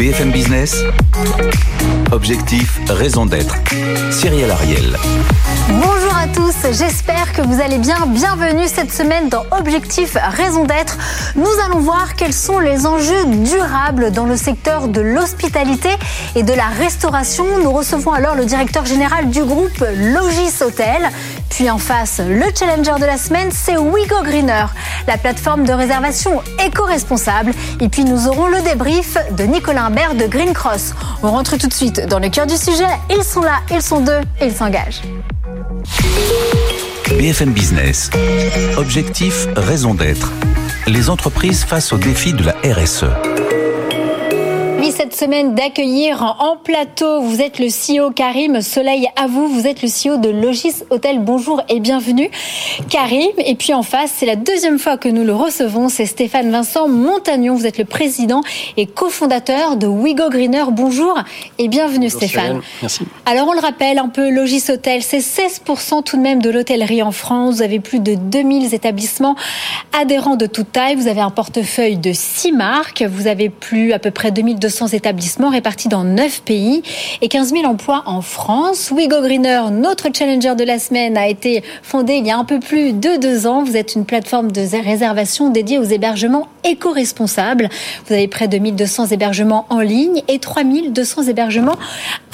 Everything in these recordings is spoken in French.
BFM Business, objectif, raison d'être. Cyril Ariel. Bonjour à tous, j'espère que vous allez bien. Bienvenue cette semaine dans Objectif Raison d'être. Nous allons voir quels sont les enjeux durables dans le secteur de l'hospitalité et de la restauration. Nous recevons alors le directeur général du groupe Logis Hôtel. Puis en face, le challenger de la semaine, c'est Wigo Greener, la plateforme de réservation éco-responsable. Et puis nous aurons le débrief de Nicolas Imbert de Green Cross. On rentre tout de suite dans le cœur du sujet. Ils sont là, ils sont deux ils s'engagent. BFM Business. Objectif, raison d'être. Les entreprises face aux défis de la RSE cette semaine d'accueillir en plateau. Vous êtes le CEO Karim Soleil à vous. Vous êtes le CEO de Logis Hôtel. Bonjour et bienvenue. Karim. Et puis en face, c'est la deuxième fois que nous le recevons. C'est Stéphane Vincent Montagnon. Vous êtes le président et cofondateur de Wigo Greener. Bonjour et bienvenue Stéphane. Merci. Alors on le rappelle un peu, Logis Hôtel, c'est 16% tout de même de l'hôtellerie en France. Vous avez plus de 2000 établissements adhérents de toute taille. Vous avez un portefeuille de 6 marques. Vous avez plus à peu près 2200 établissements répartis dans 9 pays et 15 000 emplois en France. Wigo Greener, notre challenger de la semaine, a été fondé il y a un peu plus de deux ans. Vous êtes une plateforme de réservation dédiée aux hébergements éco-responsables. Vous avez près de 1200 hébergements en ligne et 3200 hébergements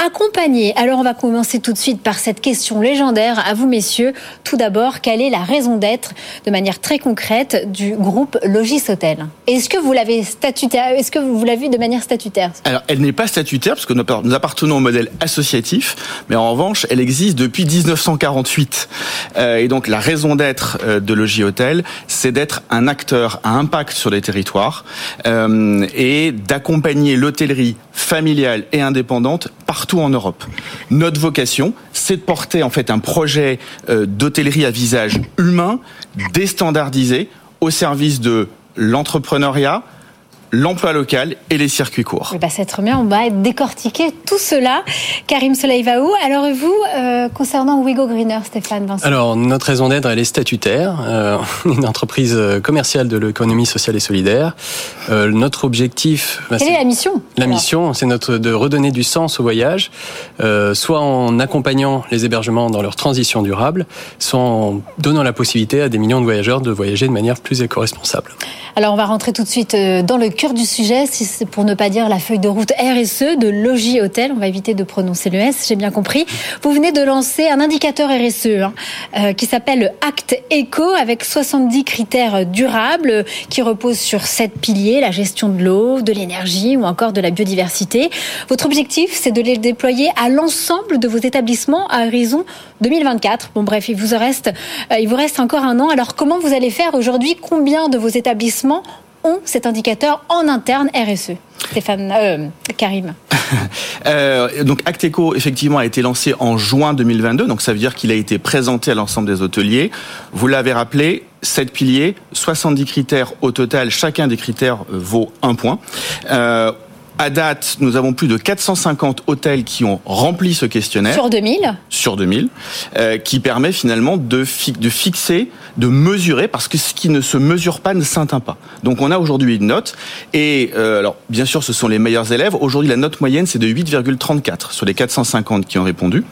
accompagnés. Alors on va commencer tout de suite par cette question légendaire à vous messieurs. Tout d'abord, quelle est la raison d'être de manière très concrète du groupe Logis Hôtel Est-ce que vous l'avez statutaire Est-ce que vous l'avez vu de manière statutaire alors, elle n'est pas statutaire parce que nous appartenons au modèle associatif, mais en revanche, elle existe depuis 1948. Euh, et donc, la raison d'être euh, de Logis Hôtel, c'est d'être un acteur à impact sur les territoires euh, et d'accompagner l'hôtellerie familiale et indépendante partout en Europe. Notre vocation, c'est de porter en fait un projet d'hôtellerie à visage humain, déstandardisé, au service de l'entrepreneuriat, l'emploi local et les circuits courts. Eh ben, c'est très bien, on va décortiquer tout cela. Karim Soleivaou, alors vous, euh, concernant Wigo Greener, Stéphane Vincent Alors, notre raison d'être, elle est statutaire. Euh, une entreprise commerciale de l'économie sociale et solidaire. Euh, notre objectif... Bah, Quelle est la mission La mission, c'est notre de redonner du sens au voyage, euh, soit en accompagnant les hébergements dans leur transition durable, soit en donnant la possibilité à des millions de voyageurs de voyager de manière plus éco-responsable. Alors, on va rentrer tout de suite dans le cœur du sujet, pour ne pas dire la feuille de route RSE de Logis Hôtel. On va éviter de prononcer le S, j'ai bien compris. Vous venez de lancer un indicateur RSE hein, euh, qui s'appelle le Act Eco avec 70 critères durables qui reposent sur sept piliers, la gestion de l'eau, de l'énergie ou encore de la biodiversité. Votre objectif, c'est de les déployer à l'ensemble de vos établissements à horizon 2024. Bon bref, euh, il vous reste encore un an. Alors comment vous allez faire aujourd'hui? Combien de vos établissements cet indicateur en interne RSE Stéphane, euh, Karim. euh, donc Acteco effectivement a été lancé en juin 2022, donc ça veut dire qu'il a été présenté à l'ensemble des hôteliers. Vous l'avez rappelé, 7 piliers, 70 critères au total, chacun des critères vaut un point. Euh, à date, nous avons plus de 450 hôtels qui ont rempli ce questionnaire. Sur 2000 Sur 2000, euh, qui permet finalement de, de fixer, de mesurer, parce que ce qui ne se mesure pas ne s'atteint pas. Donc on a aujourd'hui une note, et euh, alors bien sûr ce sont les meilleurs élèves. Aujourd'hui la note moyenne c'est de 8,34 sur les 450 qui ont répondu.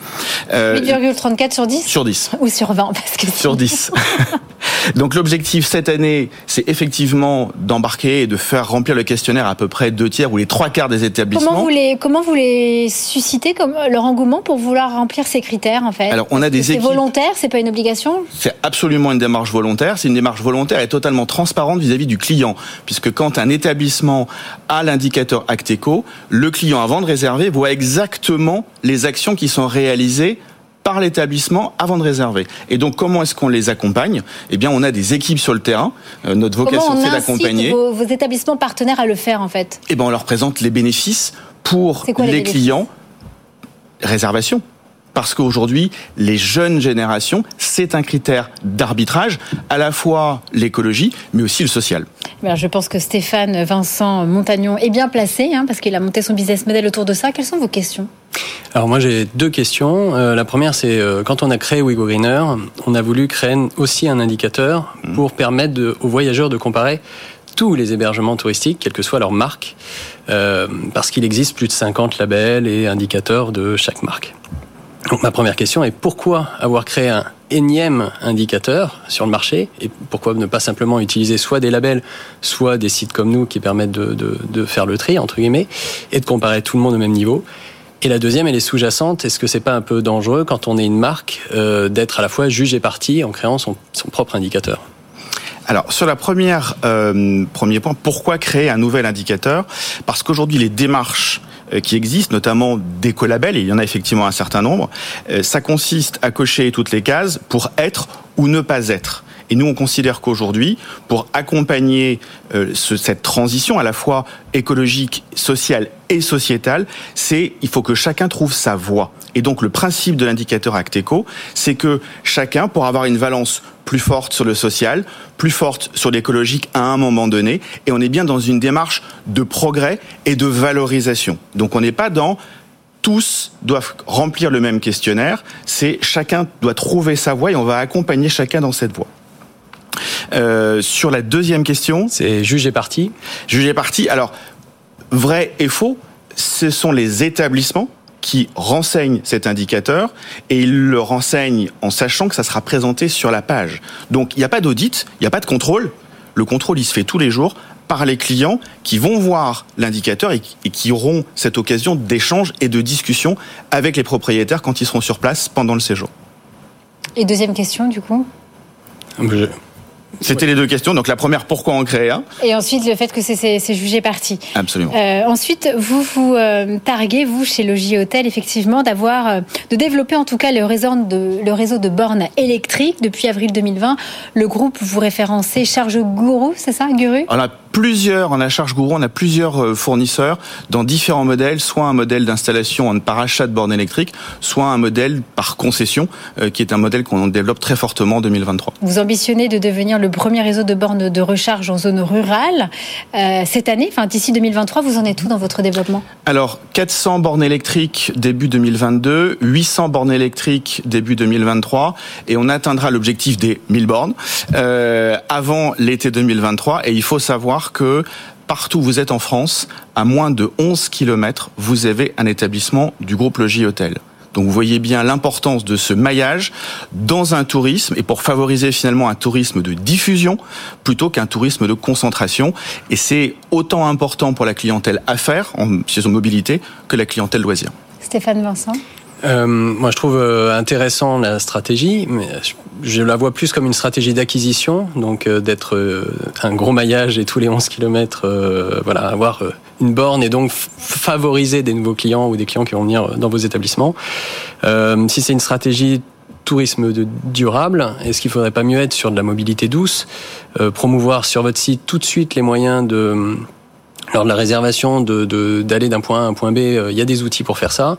8,34 euh, sur 10 Sur 10. Ou sur 20 parce que Sur 10. Donc l'objectif cette année, c'est effectivement d'embarquer et de faire remplir le questionnaire à peu près deux tiers ou les trois des établissements. Comment vous les, comment vous les suscitez comme leur engouement pour vouloir remplir ces critères en fait? Alors on a des C'est volontaire, c'est pas une obligation? C'est absolument une démarche volontaire. C'est une démarche volontaire et totalement transparente vis-à-vis du client, puisque quand un établissement a l'indicateur Acteco, le client avant de réserver voit exactement les actions qui sont réalisées par l'établissement avant de réserver. Et donc, comment est-ce qu'on les accompagne? Eh bien, on a des équipes sur le terrain. Euh, notre vocation, c'est d'accompagner. Vos, vos établissements partenaires à le faire, en fait? Eh bien, on leur présente les bénéfices pour les, les clients. Réservation parce qu'aujourd'hui, les jeunes générations, c'est un critère d'arbitrage, à la fois l'écologie, mais aussi le social. je pense que Stéphane Vincent Montagnon est bien placé, hein, parce qu'il a monté son business model autour de ça. Quelles sont vos questions? Alors moi j'ai deux questions. Euh, la première c'est euh, quand on a créé Wigo Greener, on a voulu créer aussi un indicateur mmh. pour permettre aux voyageurs de comparer tous les hébergements touristiques, quelle que soit leur marque, euh, parce qu'il existe plus de 50 labels et indicateurs de chaque marque. Donc ma première question est pourquoi avoir créé un énième indicateur sur le marché et pourquoi ne pas simplement utiliser soit des labels, soit des sites comme nous qui permettent de, de, faire le tri entre guillemets et de comparer tout le monde au même niveau? Et la deuxième, elle est sous-jacente. Est-ce que c'est pas un peu dangereux quand on est une marque euh, d'être à la fois juge et partie en créant son, son propre indicateur? Alors sur la première euh, premier point, pourquoi créer un nouvel indicateur? Parce qu'aujourd'hui les démarches qui existent, notamment d'écolabels, et il y en a effectivement un certain nombre, euh, ça consiste à cocher toutes les cases pour être ou ne pas être. Et nous, on considère qu'aujourd'hui, pour accompagner euh, ce, cette transition à la fois écologique, sociale et sociétale, c'est il faut que chacun trouve sa voie. Et donc le principe de l'indicateur Acteco, c'est que chacun, pour avoir une valence plus forte sur le social, plus forte sur l'écologique à un moment donné, et on est bien dans une démarche de progrès et de valorisation. Donc on n'est pas dans tous doivent remplir le même questionnaire, c'est chacun doit trouver sa voie et on va accompagner chacun dans cette voie. Euh, sur la deuxième question, c'est juger parti. Juger parti. Alors vrai et faux, ce sont les établissements qui renseigne cet indicateur et il le renseigne en sachant que ça sera présenté sur la page. Donc il n'y a pas d'audit, il n'y a pas de contrôle. Le contrôle, il se fait tous les jours par les clients qui vont voir l'indicateur et qui auront cette occasion d'échange et de discussion avec les propriétaires quand ils seront sur place pendant le séjour. Et deuxième question, du coup? C'était les deux questions. Donc la première, pourquoi en créer un? Et ensuite, le fait que c'est jugé parti. Absolument. Euh, ensuite, vous vous euh, targuez, vous, chez Logis Hôtel, effectivement, d'avoir, euh, de développer en tout cas le réseau de, le réseau de bornes électriques. Depuis avril 2020, le groupe vous référencez Charge Gourou, c'est ça, Guru? On a plusieurs, on a Charge Gourou, on a plusieurs fournisseurs dans différents modèles, soit un modèle d'installation par achat de bornes électriques, soit un modèle par concession, qui est un modèle qu'on développe très fortement en 2023. Vous ambitionnez de devenir le premier réseau de bornes de recharge en zone rurale. Euh, cette année, enfin d'ici 2023, vous en êtes où dans votre développement? Alors, 400 bornes électriques début 2022, 800 bornes électriques début 2023, et on atteindra l'objectif des 1000 bornes euh, avant l'été 2023. Et il faut savoir que partout où vous êtes en France, à moins de 11 km, vous avez un établissement du groupe Logis Hôtel. Donc vous voyez bien l'importance de ce maillage dans un tourisme et pour favoriser finalement un tourisme de diffusion plutôt qu'un tourisme de concentration. Et c'est autant important pour la clientèle affaires en saison mobilité que la clientèle loisir. Stéphane Vincent euh, moi, je trouve euh, intéressant la stratégie, mais je la vois plus comme une stratégie d'acquisition, donc euh, d'être un gros maillage et tous les 11 km, voilà, avoir une borne et donc favoriser des nouveaux clients ou des clients qui vont venir dans vos établissements. si c'est une stratégie tourisme durable, est-ce qu'il faudrait pas mieux être sur de la mobilité douce, promouvoir sur votre site tout de suite les moyens de lors de la réservation d'aller de, d'aller d'un point A à un point B, euh, il y a des outils pour faire ça.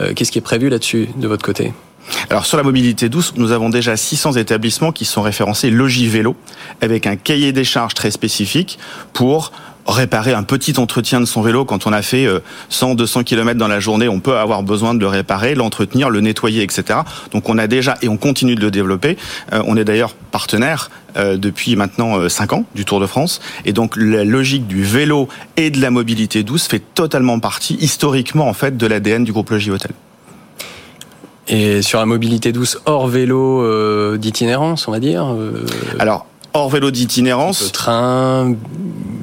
Euh, qu'est-ce qui est prévu là-dessus de votre côté? Alors sur la mobilité douce, nous avons déjà 600 établissements qui sont référencés Logis Vélo avec un cahier des charges très spécifique pour réparer un petit entretien de son vélo quand on a fait 100, 200 km dans la journée, on peut avoir besoin de le réparer, l'entretenir, le nettoyer, etc. Donc on a déjà et on continue de le développer. Euh, on est d'ailleurs partenaire euh, depuis maintenant 5 euh, ans du Tour de France et donc la logique du vélo et de la mobilité douce fait totalement partie historiquement en fait de l'ADN du groupe Logis Hotel. Et sur la mobilité douce hors vélo d'itinérance, on va dire. Alors hors vélo d'itinérance. Train,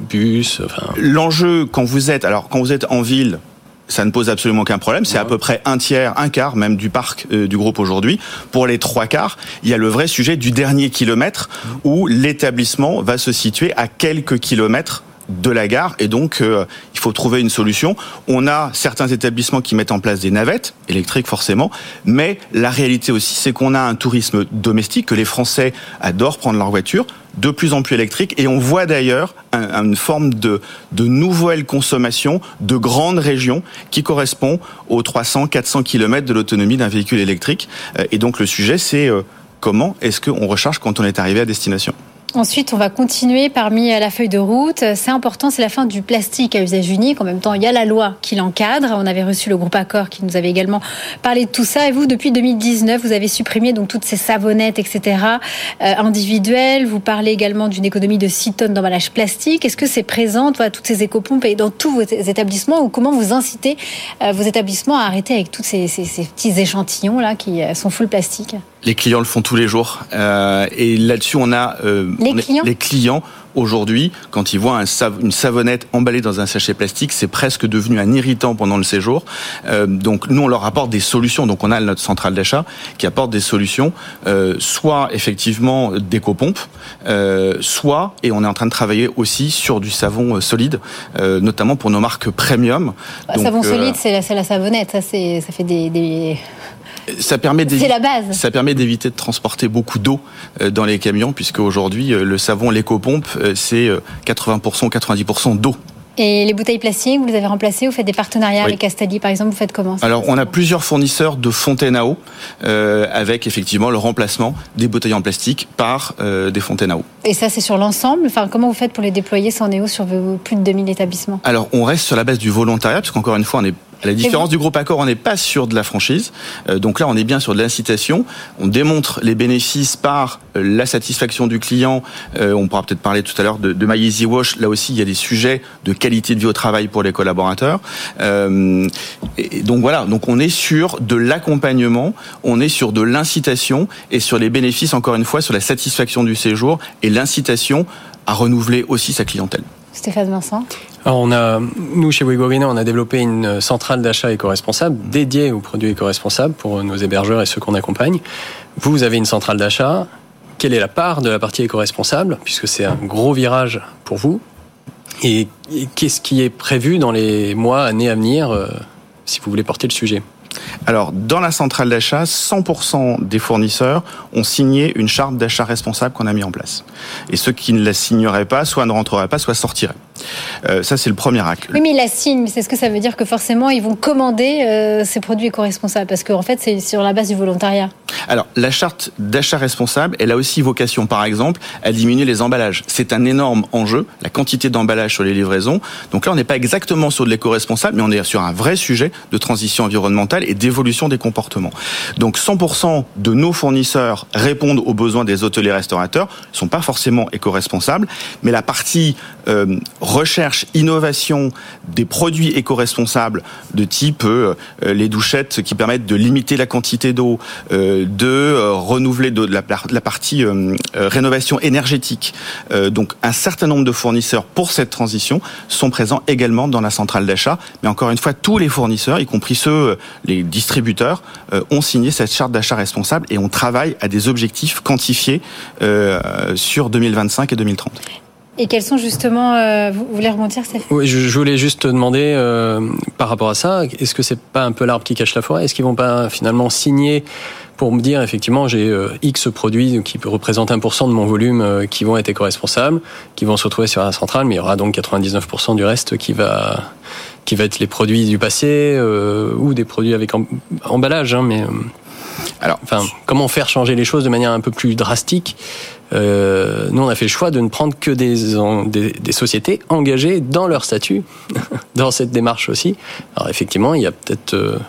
bus. L'enjeu quand vous êtes, alors quand vous êtes en ville, ça ne pose absolument aucun problème. C'est à peu près un tiers, un quart même du parc euh, du groupe aujourd'hui. Pour les trois quarts, il y a le vrai sujet du dernier kilomètre où l'établissement va se situer à quelques kilomètres de la gare et donc euh, il faut trouver une solution. On a certains établissements qui mettent en place des navettes électriques forcément, mais la réalité aussi c'est qu'on a un tourisme domestique que les Français adorent prendre leur voiture de plus en plus électrique et on voit d'ailleurs une forme de, de nouvelle consommation de grandes régions qui correspond aux 300-400 km de l'autonomie d'un véhicule électrique. Euh, et donc le sujet c'est euh, comment est-ce qu'on recharge quand on est arrivé à destination? Ensuite, on va continuer parmi la feuille de route. C'est important, c'est la fin du plastique à usage unique. En même temps, il y a la loi qui l'encadre. On avait reçu le groupe Accord qui nous avait également parlé de tout ça. Et vous, depuis 2019, vous avez supprimé donc toutes ces savonnettes, etc. Euh, individuelles. Vous parlez également d'une économie de 6 tonnes d'emballage plastique. Est-ce que c'est présent, voilà, toutes ces écopompes dans tous vos établissements ou comment vous incitez euh, vos établissements à arrêter avec tous ces, ces, ces petits échantillons là qui euh, sont full plastique? Les clients le font tous les jours. Euh, et là-dessus, on a euh, les, clients les clients aujourd'hui, quand ils voient une savonnette emballée dans un sachet plastique, c'est presque devenu un irritant pendant le séjour. Euh, donc nous, on leur apporte des solutions. Donc on a notre centrale d'achat qui apporte des solutions, euh, soit effectivement d'éco-pompes, euh, soit, et on est en train de travailler aussi sur du savon solide, notamment pour nos marques premium. Bah, savon solide, c'est la, la, savonnette. Ça, ça fait des... des ça permet c'est la base. Ça permet d'éviter de transporter beaucoup d'eau euh, dans les camions, puisque aujourd'hui euh, le savon, l'éco-pompe, euh, c'est 80%, 90% d'eau. Et les bouteilles plastiques, vous les avez remplacées Vous faites des partenariats avec Castelli, par exemple Vous faites comment Alors, on a plusieurs fournisseurs de fontaines à eau, euh, avec effectivement le remplacement des bouteilles en plastique par euh, des fontaines à eau. Et ça, c'est sur l'ensemble Enfin, comment vous faites pour les déployer sans néo sur vos plus de 2000 établissements? Alors, on reste sur la base du volontariat, parce qu'encore une fois, on est à la différence du groupe Accor, on n'est pas sur de la franchise. Euh, donc là, on est bien sur de l'incitation. On démontre les bénéfices par euh, la satisfaction du client. Euh, on pourra peut-être parler tout à l'heure de, de My Easy Wash. Là aussi, il y a des sujets de qualité de vie au travail pour les collaborateurs. et donc voilà. Donc on est sur de l'accompagnement, on est sur de l'incitation et sur les bénéfices, encore une fois, sur la satisfaction du séjour et l'incitation à renouveler aussi sa clientèle. Stéphane Vincent alors on a, nous chez Wigorina, on a développé une centrale d'achat éco-responsable dédiée aux produits éco-responsables pour nos hébergeurs et ceux qu'on accompagne. Vous, vous avez une centrale d'achat. Quelle est la part de la partie éco-responsable, puisque c'est un gros virage pour vous Et qu'est-ce qui est prévu dans les mois, années à venir, euh, si vous voulez porter le sujet? Alors, dans la centrale d'achat, 100% des fournisseurs ont signé une charte d'achat responsable qu'on a mis en place. Et ceux qui ne la signeraient pas, soit ne rentreraient pas, soit sortiraient. Euh, ça, c'est le premier acte. Oui, mais ils la signent. C'est ce que ça veut dire que forcément, ils vont commander euh, ces produits éco-responsables Parce qu'en fait, c'est sur la base du volontariat. Alors, la charte d'achat responsable, elle a aussi vocation, par exemple, à diminuer les emballages. C'est un énorme enjeu, la quantité d'emballages sur les livraisons. Donc là, on n'est pas exactement sur de l'éco-responsable, mais on est sur un vrai sujet de transition environnementale et d'évolution des comportements. Donc 100% de nos fournisseurs répondent aux besoins des hôteliers restaurateurs, ne sont pas forcément éco-responsables, mais la partie euh, recherche, innovation des produits éco-responsables de type euh, les douchettes qui permettent de limiter la quantité d'eau, euh, de renouveler la, la partie rénovation énergétique. donc un certain nombre de fournisseurs pour cette transition sont présents également dans la centrale d'achat, mais encore une fois tous les fournisseurs, y compris ceux les distributeurs euh, ont signé cette charte d'achat responsable et on travaille à des objectifs quantifiés euh, sur 2025 et 2030. Et quels sont justement, euh, vous voulez rebondir Oui, je, voulais juste demander par rapport à ça, est-ce que c'est pas un peu l'arbre qui cache la forêt? Est-ce qu'ils vont pas finalement signer pour me dire effectivement j'ai X produits qui représentent 1% de mon volume qui vont être éco-responsables, qui vont se retrouver sur la centrale, mais il y aura donc 99% du reste qui va qui va être les produits du passé euh, ou des produits avec emballage. Hein, mais euh, alors, enfin, comment faire changer les choses de manière un peu plus drastique? Euh, Nous, on a fait le choix de ne prendre que des, des, sociétés engagées dans leur statut, dans cette démarche aussi. Alors, effectivement, il y a peut-être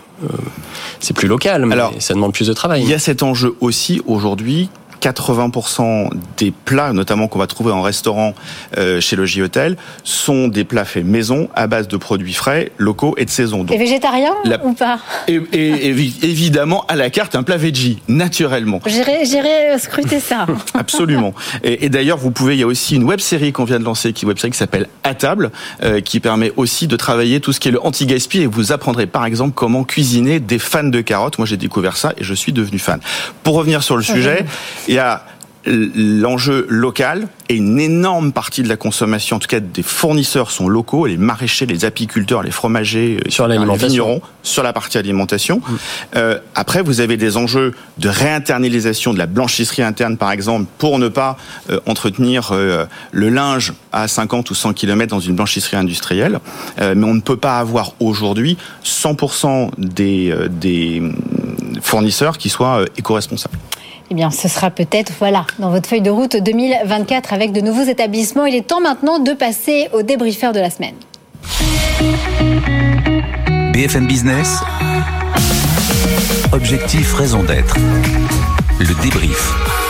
c'est plus local, mais Alors, ça demande plus de travail. Il y a cet enjeu aussi aujourd'hui 80% des plats, notamment qu'on va trouver en restaurant euh, chez le J-Hôtel, sont des plats faits maison à base de produits frais, locaux et de saison. Donc, et végétarien ou pas? Et, évidemment à la carte un plat veggie, naturellement. J'irai scruter ça. Absolument. Et, d'ailleurs, vous pouvez, il y a aussi une web série qu'on vient de lancer, qui est une web série qui s'appelle À table, euh, qui permet aussi de travailler tout ce qui est le anti-gaspi et vous apprendrez par exemple comment cuisiner des fans de carottes. Moi, j'ai découvert ça et je suis devenu fan. Pour revenir sur le sujet, il y a l'enjeu local et une énorme partie de la consommation, en tout cas des fournisseurs sont locaux, les maraîchers, les apiculteurs, les fromagers, sur les vignerons, sur la partie alimentation. Mm. Euh, après, vous avez des enjeux de réinternalisation de la blanchisserie interne, par exemple, pour ne pas euh, entretenir euh, le linge à 50 ou 100 km dans une blanchisserie industrielle. mais on ne peut pas avoir aujourd'hui 100% des, des fournisseurs qui soient éco-responsables. Eh bien, ce sera peut-être, voilà, dans votre feuille de route 2024 avec de nouveaux établissements. Il est temps maintenant de passer au débriefeur de la semaine. BFM Business. Objectif, raison d'être. Le débrief.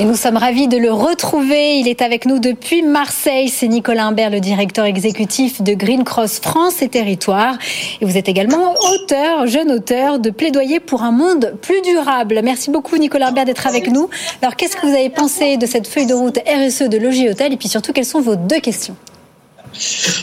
Et nous sommes ravis de le retrouver. Il est avec nous depuis Marseille. C'est Nicolas Imbert, le directeur exécutif de Green Cross France et Territoires. Et vous êtes également auteur, jeune auteur, de plaidoyer pour un monde plus durable. Merci beaucoup, Nicolas Imbert, d'être avec nous. Alors, qu'est-ce que vous avez pensé de cette feuille de route RSE de Logis Hôtel? Et puis surtout, quelles sont vos deux questions?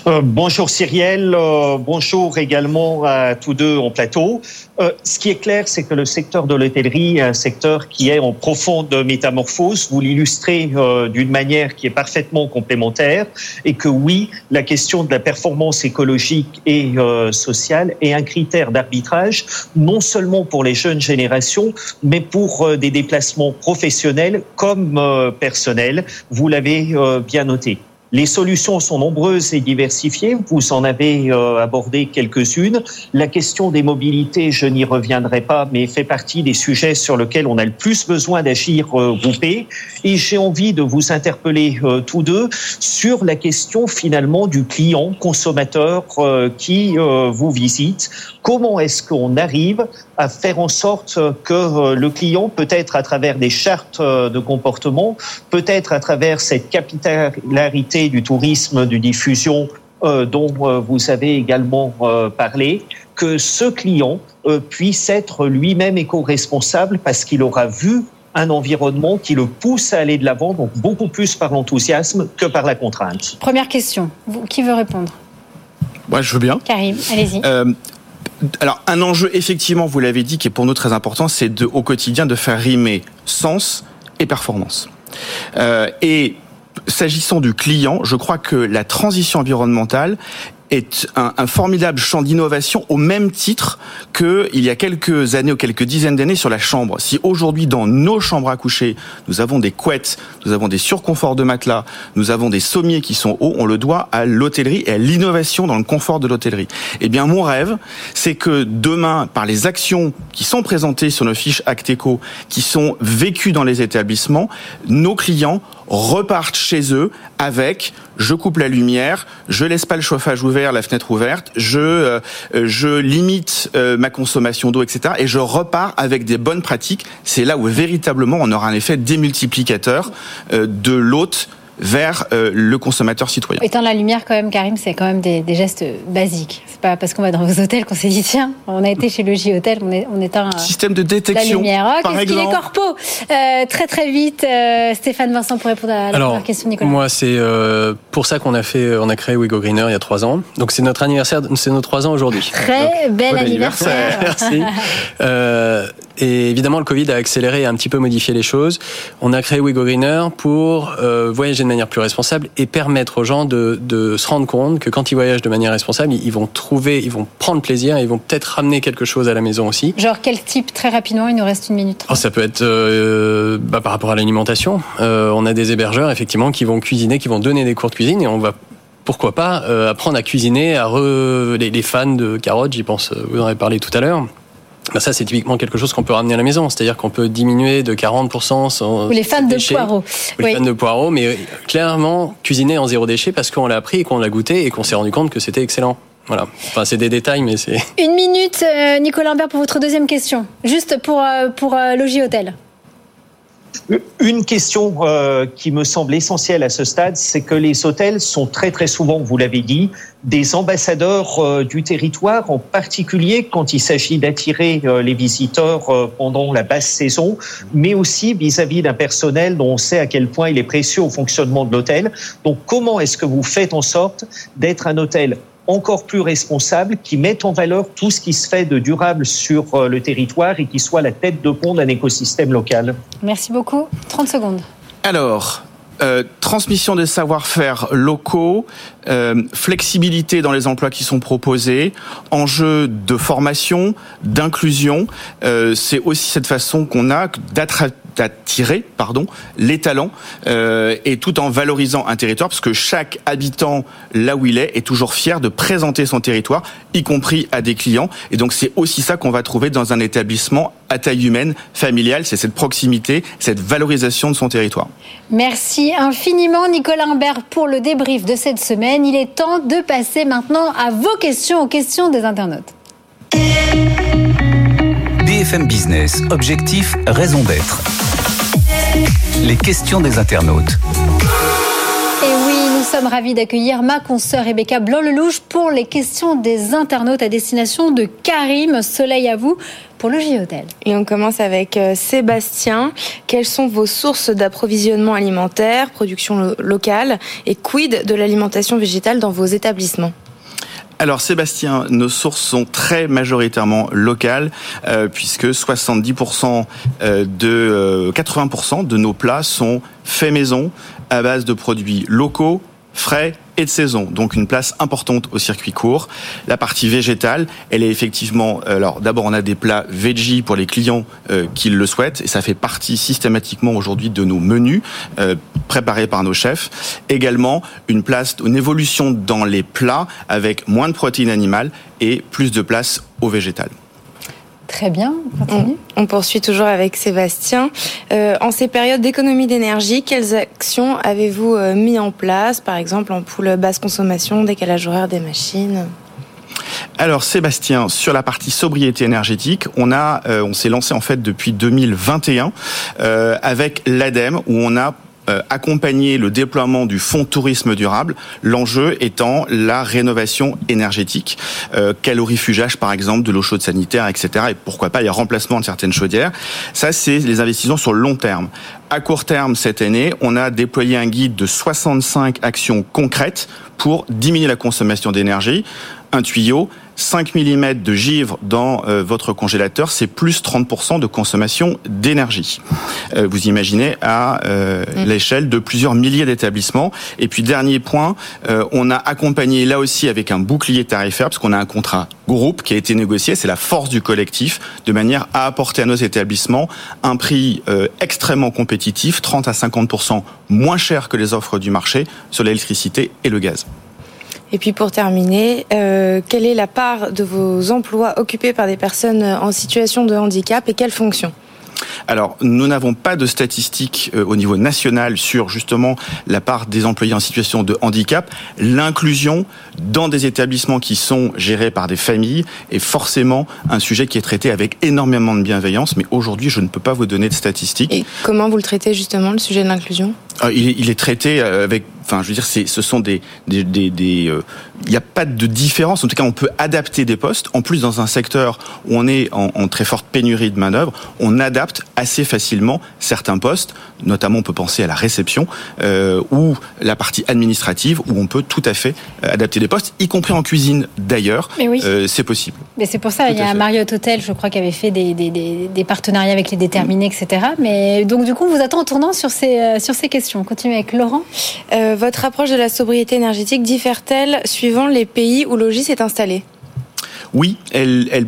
Euh, bonjour Cyrielle, euh, bonjour également à tous deux en plateau. Euh, ce qui est clair, c'est que le secteur de l'hôtellerie est un secteur qui est en profonde métamorphose. Vous l'illustrez d'une manière qui est parfaitement complémentaire et que oui, la question de la performance écologique et sociale est un critère d'arbitrage, non seulement pour les jeunes générations, mais pour des déplacements professionnels comme personnels. Vous l'avez bien noté. Les solutions sont nombreuses et diversifiées. Vous en avez euh, abordé quelques-unes. La question des mobilités, je n'y reviendrai pas, mais fait partie des sujets sur lesquels on a le plus besoin d'agir euh, groupé. Et j'ai envie de vous interpeller euh, tous deux sur la question finalement du client consommateur qui vous visite. Comment est-ce qu'on arrive à faire en sorte que le client, peut-être à travers des chartes de comportement, peut-être à travers cette capitalité du tourisme, du diffusion euh, dont euh, vous avez également euh, parlé, que ce client puisse être lui-même éco-responsable parce qu'il aura vu un environnement qui le pousse à aller de l'avant, donc beaucoup plus par l'enthousiasme que par la contrainte. Première question, qui veut répondre? Moi, je veux bien. Karim, allez-y. Alors, un enjeu, effectivement, vous l'avez dit, qui est pour nous très important, c'est de, au quotidien de faire rimer sens et performance. et s'agissant du client, je crois que la transition environnementale est un, un, formidable champ d'innovation au même titre que il y a quelques années ou quelques dizaines d'années sur la chambre. Si aujourd'hui dans nos chambres à coucher, nous avons des couettes, nous avons des surconforts de matelas, nous avons des sommiers qui sont hauts, on le doit à l'hôtellerie et à l'innovation dans le confort de l'hôtellerie. Eh bien mon rêve, c'est que demain par les actions qui sont présentées sur nos fiches Acteco, qui sont vécues dans les établissements, nos clients repartent chez eux avec je coupe la lumière, je laisse pas le chauffage ouvert, la fenêtre ouverte, je euh, je limite euh, ma consommation d'eau, etc. Et je repars avec des bonnes pratiques. C'est là où véritablement on aura un effet démultiplicateur euh, de l'hôte vers euh, le consommateur citoyen. Éteindre la lumière quand même, Karim, c'est quand même des, gestes basiques. C'est pas parce qu'on va dans vos hôtels qu'on s'est dit tiens, on a été chez le J Hôtel, on, est, on éteint euh, Système de détection, la lumière. Oh, par Qu'est-ce qu'il est corpo euh, Très très vite, Stéphane Vincent pour répondre à la première question, Nicolas. Moi, c'est pour ça qu'on a fait, on a créé Wigo Greener il y a trois ans. Donc c'est notre anniversaire, c'est nos trois ans aujourd'hui. Très bel anniversaire. Merci. et évidemment, le Covid a accéléré et un petit peu modifié les choses. On a créé Wigo Greener pour voyager de manière plus responsable et permettre aux gens de, de, se rendre compte que quand ils voyagent de manière responsable, ils vont trouver, ils vont prendre plaisir, et ils vont peut-être ramener quelque chose à la maison aussi. Genre quel type très rapidement Il nous reste une minute. Oh, ça peut être euh, bah, par rapport à l'alimentation. Euh, on a des hébergeurs effectivement qui vont cuisiner, qui vont donner des cours de cuisine et on va pourquoi pas euh, apprendre à cuisiner, à re... les, les fans de carottes, j'y pense, vous en avez parlé tout à l'heure. Ben ça, c'est typiquement quelque chose qu'on peut ramener à la maison. C'est-à-dire qu'on peut diminuer de 40% son. Ou les fans de poireaux. Ou les fans de poireaux, mais clairement, cuisiner en zéro déchet parce qu'on l'a appris et qu'on l'a goûté et qu'on s'est rendu compte que c'était excellent. Voilà. Enfin, c'est des détails, mais c'est. Une minute, euh, Nicolas Lambert, pour votre deuxième question. Juste pour, euh, pour euh, Logis Hôtel. Une question euh, qui me semble essentielle à ce stade, c'est que les hôtels sont très très souvent, vous l'avez dit, des ambassadeurs euh, du territoire, en particulier quand il s'agit d'attirer euh, les visiteurs pendant la basse saison, mais aussi vis-à-vis d'un personnel dont on sait à quel point il est précieux au fonctionnement de l'hôtel. Donc comment est-ce que vous faites en sorte d'être un hôtel encore plus responsables, qui mettent en valeur tout ce qui se fait de durable sur le territoire et qui soit la tête de pont d'un écosystème local. Merci beaucoup. 30 secondes. Alors, euh, transmission des savoir-faire locaux, euh, flexibilité dans les emplois qui sont proposés, enjeu de formation, d'inclusion. Euh, c'est aussi cette façon qu'on a d'attirer pardon les talents euh, et tout en valorisant un territoire parce que chaque habitant là où il est est toujours fier de présenter son territoire y compris à des clients. Et donc c'est aussi ça qu'on va trouver dans un établissement à taille humaine familiale. C'est cette proximité cette valorisation de son territoire. Merci infiniment Nicolas Imbert pour le débrief de cette semaine. Il est temps de passer maintenant à vos questions aux questions des internautes BFM Business, objectif, raison d'être. Les questions des internautes. Et oui, nous sommes ravis d'accueillir ma consoeur Rebecca Blanc-Lelouch pour les questions des internautes à destination de Karim. Soleil à vous pour le J-Hôtel. Et on commence avec euh, Sébastien. Quelles sont vos sources d'approvisionnement alimentaire, production lo locale et quid de l'alimentation végétale dans vos établissements? Alors Sébastien, nos sources sont très majoritairement locales euh, puisque 70% euh, de euh, 80% de nos plats sont faits maison à base de produits locaux, frais et de saison, donc une place importante au circuit court. La partie végétale, elle est effectivement. Alors d'abord, on a des plats veggie pour les clients euh, qui le souhaitent, et ça fait partie systématiquement aujourd'hui de nos menus euh, préparés par nos chefs. Également, une place, une évolution dans les plats avec moins de protéines animales et plus de place au végétal. Très bien, continue. On, on, poursuit toujours avec Sébastien. Euh, en ces périodes d'économie d'énergie, quelles actions avez-vous euh, mis en place, par exemple en poule basse consommation, décalage horaire des machines? Alors Sébastien, sur la partie sobriété énergétique, on a, euh, on s'est lancé en fait depuis 2021 euh, avec l'ADEME où on a accompagner le déploiement du fonds tourisme durable, l'enjeu étant la rénovation énergétique, euh, calorifugage par exemple de l'eau chaude sanitaire, etc. Et pourquoi pas, y a remplacement de certaines chaudières. Ça, c'est les investissements sur le long terme. À court terme, cette année, on a déployé un guide de 65 actions concrètes pour diminuer la consommation d'énergie. Un tuyau, 5 mm de givre dans euh, votre congélateur, c'est plus 30% de consommation d'énergie. Euh, vous imaginez à euh, mmh. l'échelle de plusieurs milliers d'établissements. Et puis dernier point, on a accompagné là aussi avec un bouclier tarifaire, parce qu'on a un contrat groupe qui a été négocié, c'est la force du collectif, de manière à apporter à nos établissements un prix extrêmement compétitif, 30 à 50% moins cher que les offres du marché sur l'électricité et le gaz. Et puis pour terminer, euh, quelle est la part de vos emplois occupés par des personnes en situation de handicap et quelles fonctions alors, nous n'avons pas de statistiques euh, au niveau national sur justement la part des employés en situation de handicap. L'inclusion dans des établissements qui sont gérés par des familles est forcément un sujet qui est traité avec énormément de bienveillance. Mais aujourd'hui, je ne peux pas vous donner de statistiques. Et comment vous le traitez justement, le sujet de l'inclusion? Euh, il, est, il est traité avec enfin je veux dire c'est ce sont des des des, des euh, il n'y a pas de différence. En tout cas on peut adapter des postes. En plus dans un secteur où on est en, en très forte pénurie de main d'œuvre on adapte assez facilement certains postes. Notamment on peut penser à la réception euh, ou la partie administrative où on peut tout à fait euh, adapter des postes y compris en cuisine d'ailleurs. Oui. euh, c'est possible. Mais c'est pour ça tout il y a Marriott Hotel je crois qui avait fait des, partenariats avec les déterminés etc mais donc du coup on vous attend en tournant sur ces euh, sur ces questions. On continue avec Laurent. Euh, votre approche de la sobriété énergétique diffère-t-elle suivant les pays où Logis est installé? Oui, elle, elle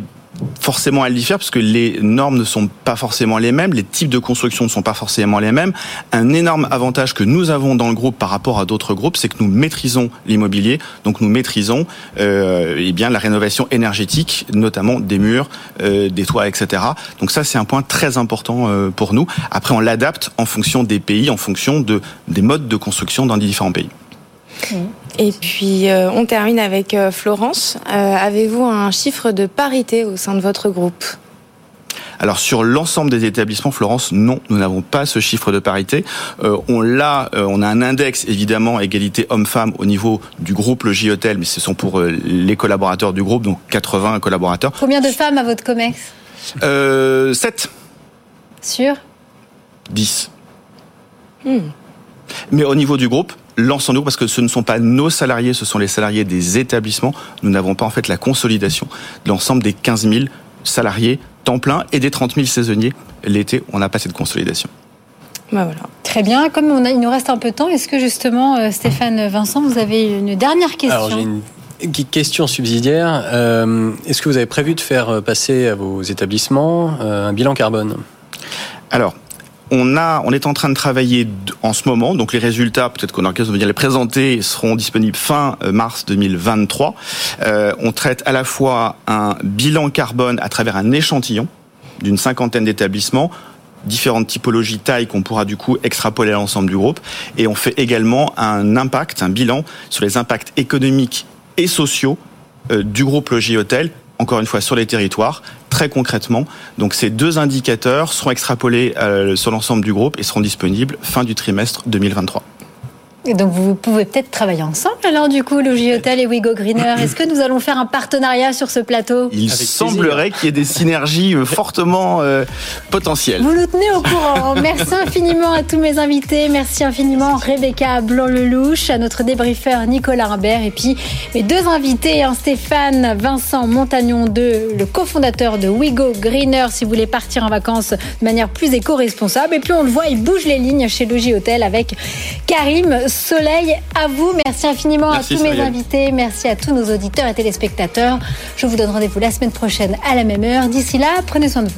forcément elle diffère parce que les normes ne sont pas forcément les mêmes, les types de construction ne sont pas forcément les mêmes. Un énorme avantage que nous avons dans le groupe par rapport à d'autres groupes, c'est que nous maîtrisons l'immobilier, donc nous maîtrisons euh, eh bien la rénovation énergétique, notamment des murs, euh, des toits, etc. Donc ça c'est un point très important euh, pour nous. Après on l'adapte en fonction des pays, en fonction de des modes de construction dans les différents pays. Et puis, euh, on termine avec euh, Florence. Euh, Avez-vous un chiffre de parité au sein de votre groupe? Alors sur l'ensemble des établissements, Florence, non, nous n'avons pas ce chiffre de parité. Euh, on l'a, euh, on a un index évidemment égalité homme-femme au niveau du groupe Le J-Hôtel, mais ce sont pour euh, les collaborateurs du groupe, donc 80 collaborateurs. Combien de femmes à votre comex? Euh, 7. Sur 10. Hmm. Mais au niveau du groupe, l'ensemble parce que ce ne sont pas nos salariés, ce sont les salariés des établissements. Nous n'avons pas en fait la consolidation de l'ensemble des 15 000 salariés temps plein et des 30 000 saisonniers. L'été, on n'a pas cette consolidation. Bah voilà. Très bien. Comme on a, il nous reste un peu de temps, est-ce que justement, euh, Stéphane Vincent, vous avez une dernière question? Alors, j'ai une question subsidiaire. Euh, est-ce que vous avez prévu de faire passer à vos établissements euh, un bilan carbone? Alors, on, est en train de travailler en ce moment, donc les résultats, peut-être qu'on de venir les présenter, seront disponibles fin mars 2023. Euh, on traite à la fois un bilan carbone à travers un échantillon d'une cinquantaine d'établissements, différentes typologies tailles qu'on pourra du coup extrapoler à l'ensemble du groupe. Et on fait également un impact, un bilan sur les impacts économiques et sociaux euh, du groupe Logis Hôtel, encore une fois sur les territoires, très concrètement. Donc ces deux indicateurs seront extrapolés euh, sur l'ensemble du groupe et seront disponibles fin du trimestre 2023. Et donc vous pouvez peut-être travailler ensemble alors du coup, Logis Hotel et Wigo Greener. Est-ce que nous allons faire un partenariat sur ce plateau? Il semblerait qu'il y ait des synergies euh, fortement euh, potentielles. Vous nous tenez au courant. Merci infiniment à tous mes invités. Merci infiniment Rebecca Blanc-Lelouch, à notre débriefeur Nicolas Imbert et puis mes deux invités, hein, Stéphane Vincent Montagnon, de, le cofondateur de Wigo Greener, si vous voulez partir en vacances de manière plus éco-responsable. Et puis on le voit, il bouge les lignes chez Logis Hotel avec Karim Soleil à vous. Merci infiniment à tous mes invités. Merci à tous nos auditeurs et téléspectateurs. Je vous donne rendez-vous la semaine prochaine à la même heure. D'ici là, prenez soin de vous.